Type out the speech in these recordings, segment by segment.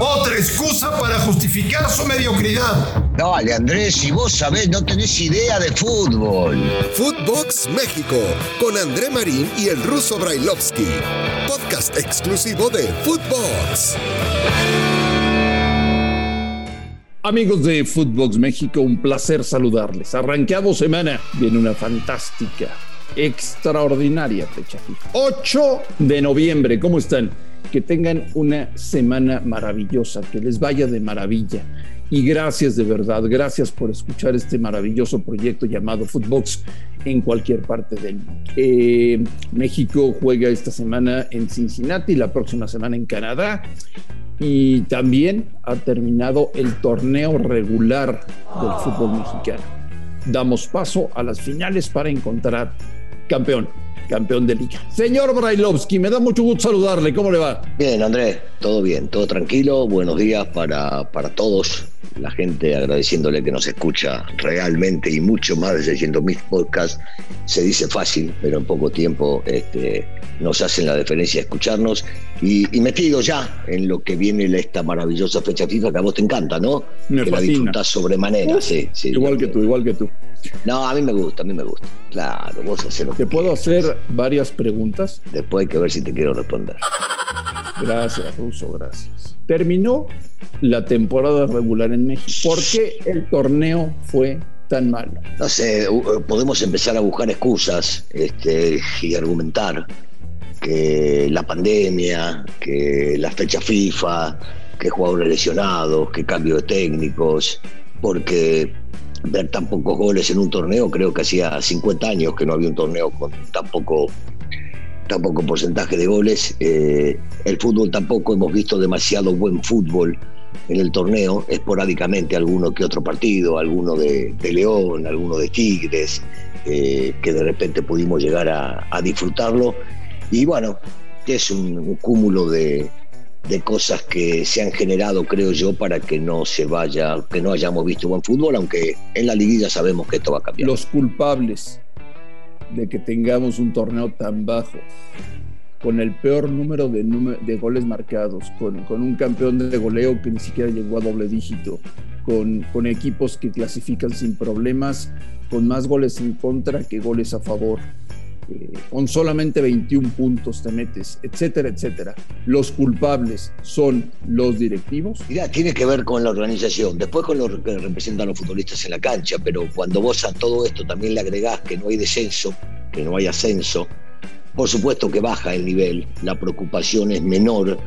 Otra excusa para justificar su mediocridad. Dale, Andrés, si vos sabés, no tenés idea de fútbol. Footbox México, con André Marín y el ruso Brailovsky. Podcast exclusivo de Footbox. Amigos de Footbox México, un placer saludarles. Arranqueamos semana, viene una fantástica, extraordinaria fecha 8 de noviembre, ¿cómo están? Que tengan una semana maravillosa, que les vaya de maravilla. Y gracias de verdad, gracias por escuchar este maravilloso proyecto llamado Footbox en cualquier parte del mundo. Eh, México juega esta semana en Cincinnati, la próxima semana en Canadá y también ha terminado el torneo regular del fútbol mexicano. Damos paso a las finales para encontrar campeón campeón de liga. Señor Brailovsky, me da mucho gusto saludarle. ¿Cómo le va? Bien, Andrés, todo bien, todo tranquilo. Buenos días para, para todos. La gente agradeciéndole que nos escucha realmente y mucho más de 600 mil podcasts. Se dice fácil, pero en poco tiempo este, nos hacen la deferencia de escucharnos. Y, metido ya en lo que viene esta maravillosa fecha FIFA que a vos te encanta, ¿no? Me que la disfrutás sobremanera, sí, sí. Igual que tú, igual que tú. No, a mí me gusta, a mí me gusta. Claro, vos haces lo ¿Te puedo hacer varias preguntas? Después hay que ver si te quiero responder. Gracias, Ruso, gracias. Terminó la temporada regular en México. ¿Por qué el torneo fue tan malo? No sé, podemos empezar a buscar excusas este, y argumentar que la pandemia, que la fecha FIFA, que jugadores lesionados, que cambio de técnicos, porque ver tan pocos goles en un torneo, creo que hacía 50 años que no había un torneo con tan poco, tan poco porcentaje de goles. Eh, el fútbol tampoco hemos visto demasiado buen fútbol en el torneo, esporádicamente alguno que otro partido, alguno de, León, alguno de Tigres, eh, que de repente pudimos llegar a, disfrutarlo. Y bueno, es un cúmulo de, de cosas que se han generado, creo yo, para que no se vaya, que no hayamos visto buen fútbol, aunque en la liguilla sabemos que esto va a cambiar. Los culpables de que tengamos un torneo tan bajo, con el peor número de, de goles marcados, con, con, un campeón de goleo que ni siquiera llegó a doble dígito, con, con equipos que clasifican sin problemas, con más goles en contra que goles a favor con solamente 21 puntos te metes, etcétera, etcétera. Los culpables son los directivos. Mira, tiene que ver con la organización, después con lo que representan los futbolistas en la cancha, pero cuando vos a todo esto también le agregás que no hay descenso, que no hay ascenso, por supuesto que baja el nivel, la preocupación es menor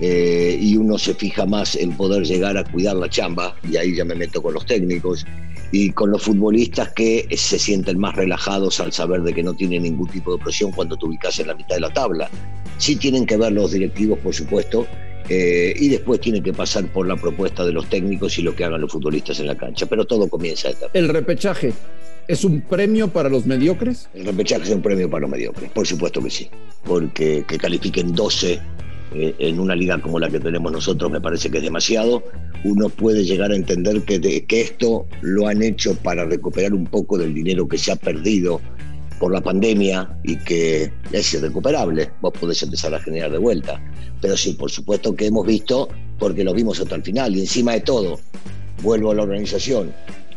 eh, y uno se fija más en poder llegar a cuidar la chamba, y ahí ya me meto con los técnicos, y con los futbolistas que se sienten más relajados al saber de que no tienen ningún tipo de presión cuando te ubicas en la mitad de la tabla. Sí tienen que ver los directivos, por supuesto, eh, y después tiene que pasar por la propuesta de los técnicos y lo que hagan los futbolistas en la cancha, pero todo comienza a El repechaje. ¿Es un premio para los mediocres? El repechaje es un premio para los mediocres, por supuesto que sí, porque que califiquen 12 eh, en una liga como la que tenemos nosotros me parece que es demasiado. Uno puede llegar a entender que, esto lo han hecho para recuperar un poco del dinero que se ha perdido por la pandemia y que es irrecuperable. Vos podés empezar a generar de vuelta. Pero sí, por supuesto que hemos visto, porque lo vimos hasta el final. Y encima de todo, vuelvo a la organización,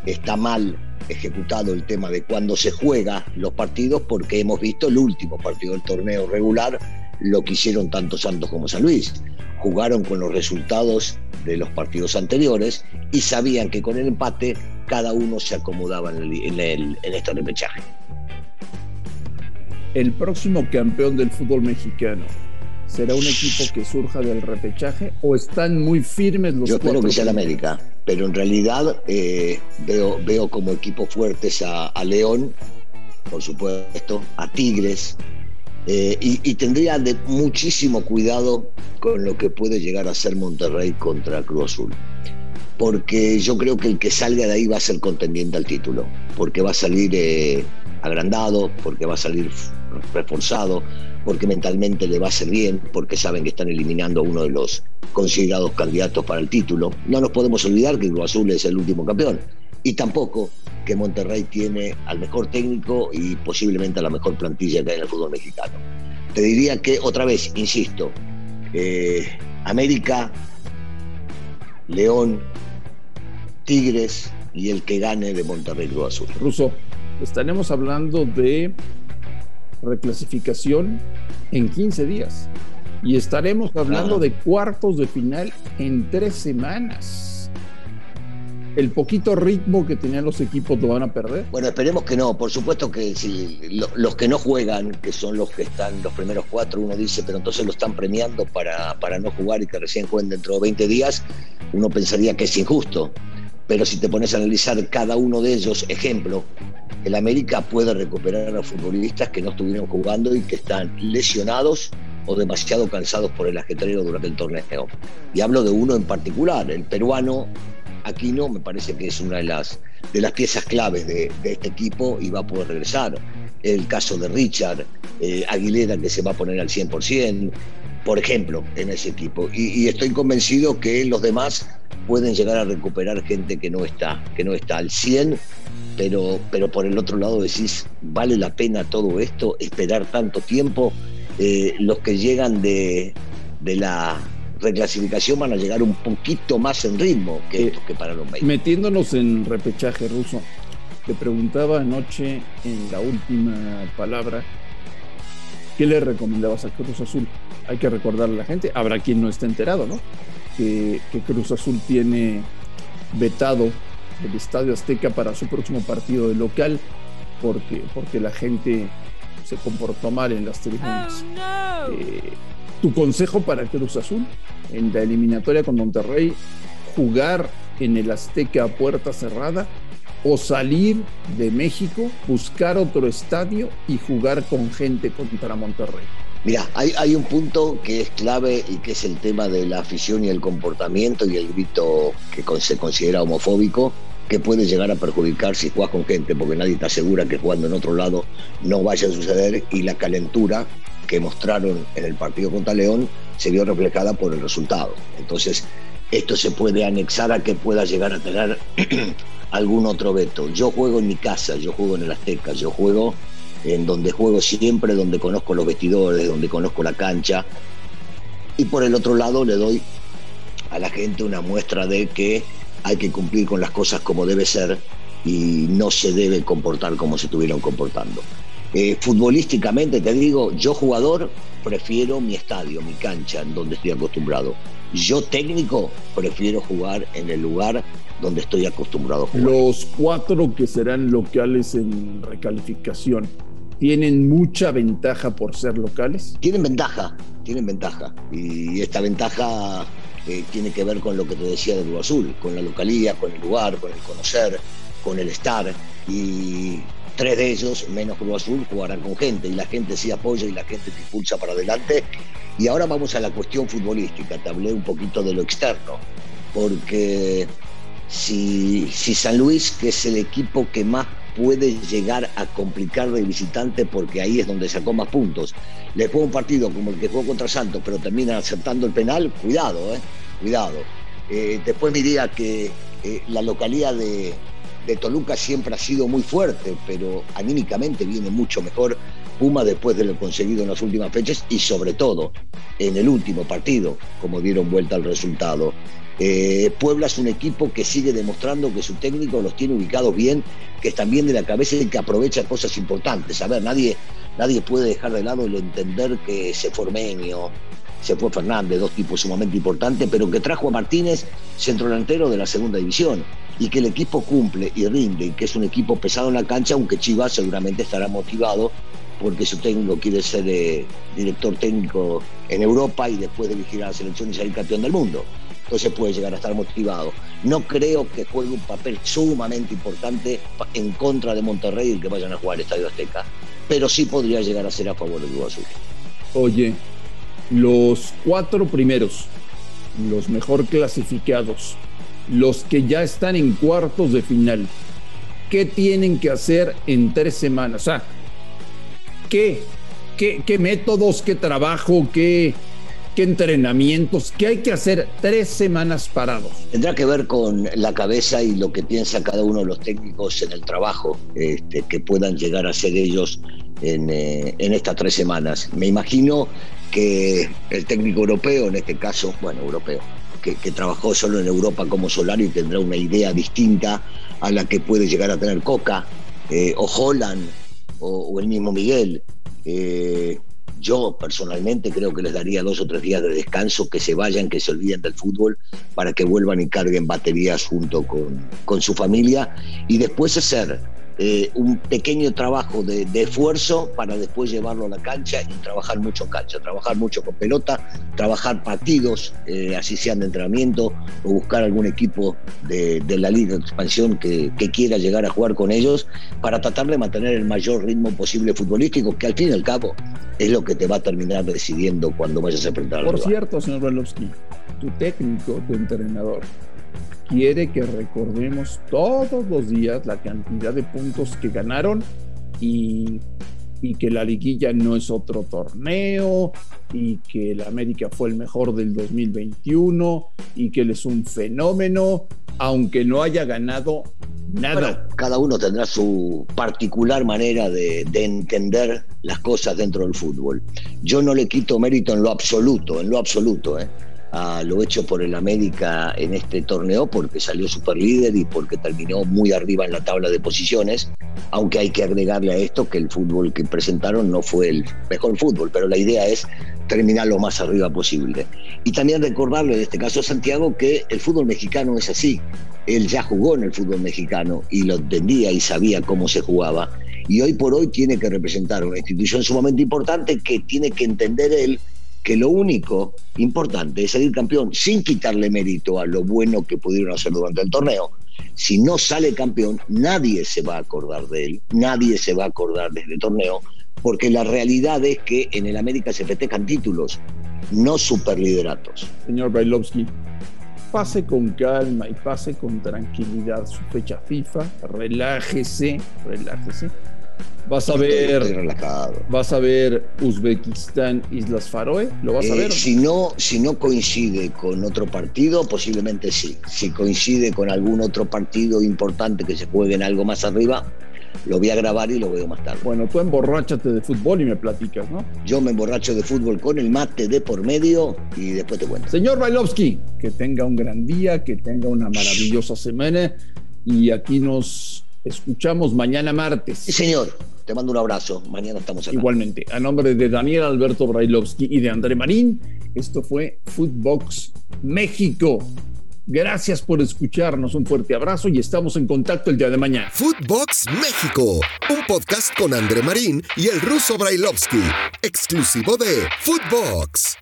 está mal ejecutado el tema de cuándo se juega los partidos porque hemos visto el último partido del torneo regular lo que hicieron tanto Santos como San Luis. Jugaron con los resultados de los partidos anteriores y sabían que con el empate cada uno se acomodaba en, el, en, en este repechaje. El próximo campeón del fútbol mexicano será un equipo que surja del repechaje o están muy firmes los Yo espero que sea el América, pero en realidad eh, veo, veo como equipos fuertes a, a León, por supuesto, a Tigres, eh, y, tendría muchísimo cuidado con lo que puede llegar a ser Monterrey contra Cruz Azul. Porque yo creo que el que salga de ahí va a ser contendiente al título. Porque va a salir eh, agrandado, porque va a salir reforzado, porque mentalmente le va a ser bien, porque saben que están eliminando a uno de los considerados candidatos para el título. No nos podemos olvidar que Cruz Azul es el último campeón. Y tampoco que Monterrey tiene al mejor técnico y posiblemente a la mejor plantilla que hay en el fútbol mexicano. Te diría que, otra vez, insisto, eh, América, León, Tigres y el que gane de Monterrey Cruz Azul. Ruso, estaremos hablando de reclasificación en 15 días y estaremos hablando de cuartos de final en tres semanas el poquito ritmo que tenían los equipos lo van a perder? Bueno, esperemos que no. Por supuesto que si los que no juegan, que son los que están los primeros cuatro, uno dice, pero entonces lo están premiando para, para no jugar y que recién jueguen dentro de 20 días, uno pensaría que es injusto. Pero si te pones a analizar cada uno de ellos, ejemplo, el América puede recuperar a futbolistas que no estuvieron jugando y que están lesionados o demasiado cansados por el ajetreo durante el torneo. Y hablo de uno en particular, el peruano Aquino me parece que es una de las, de las piezas claves de, este equipo y va a poder regresar. El caso de Richard, eh, Aguilera que se va a poner al 100%, por ejemplo, en ese equipo. Y, estoy convencido que los demás pueden llegar a recuperar gente que no está, que no está al 100, pero, pero por el otro lado decís, ¿vale la pena todo esto? ¿Esperar tanto tiempo? Eh, los que llegan de, de la reclasificación van a llegar un poquito más en ritmo que eh, estos que para los Metiéndonos en repechaje ruso, te preguntaba anoche en la última palabra, ¿qué le recomendabas a Cruz Azul? Hay que recordarle a la gente, habrá quien no esté enterado, ¿no? Que, Cruz Azul tiene vetado el Estadio Azteca para su próximo partido de local porque, porque la gente se comportó mal en las tribunas. Oh, eh, tu consejo para Cruz Azul en la eliminatoria con Monterrey, jugar en el Azteca a puerta cerrada o salir de México, buscar otro estadio y jugar con gente contra Monterrey. Mira, hay, hay, un punto que es clave y que es el tema de la afición y el comportamiento y el grito que se considera homofóbico, que puede llegar a perjudicar si juegas con gente, porque nadie te asegura que jugando en otro lado no vaya a suceder y la calentura que mostraron en el partido contra León se vio reflejada por el resultado. Entonces, esto se puede anexar a que pueda llegar a tener algún otro veto. Yo juego en mi casa, yo juego en el Azteca, yo juego en donde juego siempre, donde conozco los vestidores, donde conozco la cancha. Y por el otro lado le doy a la gente una muestra de que hay que cumplir con las cosas como debe ser y no se debe comportar como se estuvieron comportando. Eh, futbolísticamente, te digo, yo jugador prefiero mi estadio, mi cancha, en donde estoy acostumbrado. Yo técnico prefiero jugar en el lugar donde estoy acostumbrado a jugar. Los cuatro que serán locales en recalificación, ¿tienen mucha ventaja por ser locales? Tienen ventaja, tienen ventaja. Y esta ventaja tiene que ver con lo que te decía de Cruz Azul, con la localía, con el lugar, con el conocer, con el estar. Y tres de ellos, menos Cruz Azul, jugarán con gente y la gente sí apoya y la gente te impulsa para adelante. Y ahora vamos a la cuestión futbolística, te hablé un poquito de lo externo, porque si, si San Luis, que es el equipo que más puede llegar a complicar de visitante porque ahí es donde sacó más puntos. Le juega un partido como el que jugó contra Santos, pero termina aceptando el penal, cuidado, eh, cuidado. Eh, después diría que eh, la localidad de, de Toluca siempre ha sido muy fuerte, pero anímicamente viene mucho mejor Puma después de lo conseguido en las últimas fechas y sobre todo en el último partido, como dieron vuelta al resultado. Eh, Puebla es un equipo que sigue demostrando que su técnico los tiene ubicados bien, que están bien de la cabeza y que aprovecha cosas importantes. A ver, nadie, nadie puede dejar de lado el entender que se fue Ormeño, se fue Fernández, dos tipos sumamente importantes, pero que trajo a Martínez, centro delantero de la segunda división y que el equipo cumple y rinde y que es un equipo pesado en la cancha, aunque Chivas seguramente estará motivado porque su técnico quiere ser eh, director técnico en Europa y después dirigir a la selección y salir campeón del mundo. Entonces puede llegar a estar motivado. No creo que juegue un papel sumamente importante en contra de Monterrey y que vayan a jugar el Estadio Azteca, pero sí podría llegar a ser a favor del Cruz Azul. Oye, los cuatro primeros, los mejor clasificados, los que ya están en cuartos de final, ¿qué tienen que hacer en tres semanas? Sea, ¿qué, qué, métodos, qué trabajo, qué, qué entrenamientos, qué hay que hacer tres semanas parados. Tendrá que ver con la cabeza y lo que piensa cada uno de los técnicos en el trabajo este, que puedan llegar a ser ellos en, eh, en estas tres semanas. Me imagino que el técnico europeo, en este caso, bueno, europeo, que, trabajó solo en Europa como Solari tendrá una idea distinta a la que puede llegar a tener Coca, eh, o Holland, o, o, el mismo Miguel. Eh, yo personalmente creo que les daría dos o tres días de descanso, que se vayan, que se olviden del fútbol, para que vuelvan y carguen baterías junto con, con su familia. Y después hacer eh, un pequeño trabajo de, de, esfuerzo para después llevarlo a la cancha y trabajar mucho en cancha, trabajar mucho con pelota, trabajar partidos, eh, así sean de entrenamiento, o buscar algún equipo de, de la Liga de Expansión que, que, quiera llegar a jugar con ellos para tratar de mantener el mayor ritmo posible futbolístico, que al fin y al cabo es lo que te va a terminar decidiendo cuando vayas a enfrentar Por cierto, señor Berlovsky, tu técnico, tu entrenador, quiere que recordemos todos los días la cantidad de puntos que ganaron y, que la liguilla no es otro torneo y que el América fue el mejor del 2021 y que él es un fenómeno, aunque no haya ganado nada. Cada uno tendrá su particular manera de entender las cosas dentro del fútbol. Yo no le quito mérito en lo absoluto, en lo absoluto, ¿eh? A lo hecho por el América en este torneo porque salió super líder y porque terminó muy arriba en la tabla de posiciones, aunque hay que agregarle a esto que el fútbol que presentaron no fue el mejor fútbol, pero la idea es terminar lo más arriba posible. Y también recordarle en este caso a Santiago que el fútbol mexicano es así. Él ya jugó en el fútbol mexicano y lo entendía y sabía cómo se jugaba. Y hoy por hoy tiene que representar una institución sumamente importante que tiene que entender él que lo único importante es salir campeón sin quitarle mérito a lo bueno que pudieron hacer durante el torneo. Si no sale campeón, nadie se va a acordar de él, nadie se va a acordar de este torneo, porque la realidad es que en el América se festejan títulos, no superlideratos. Señor Bailovsky, pase con calma y pase con tranquilidad su fecha FIFA, relájese, relájese Vas a ver. Vas a ver Uzbekistán, Islas Faroe. ¿Lo vas eh, a ver? Si no, si no coincide con otro partido, posiblemente sí. Si coincide con algún otro partido importante que se juegue en algo más arriba, lo voy a grabar y lo veo más tarde. Bueno, tú emborráchate de fútbol y me platicas, ¿no? Yo me emborracho de fútbol con el mate de por medio y después te cuento. Señor Bailovsky, que tenga un gran día, que tenga una maravillosa semana y aquí nos escuchamos mañana martes. Sí, señor. Te mando un abrazo. Mañana estamos acá. Igualmente. A nombre de Daniel Alberto Brailovsky y de André Marín, esto fue Footbox México. Gracias por escucharnos. Un fuerte abrazo y estamos en contacto el día de mañana. Footbox México, un podcast con André Marín y el ruso Brailovsky, exclusivo de Footbox.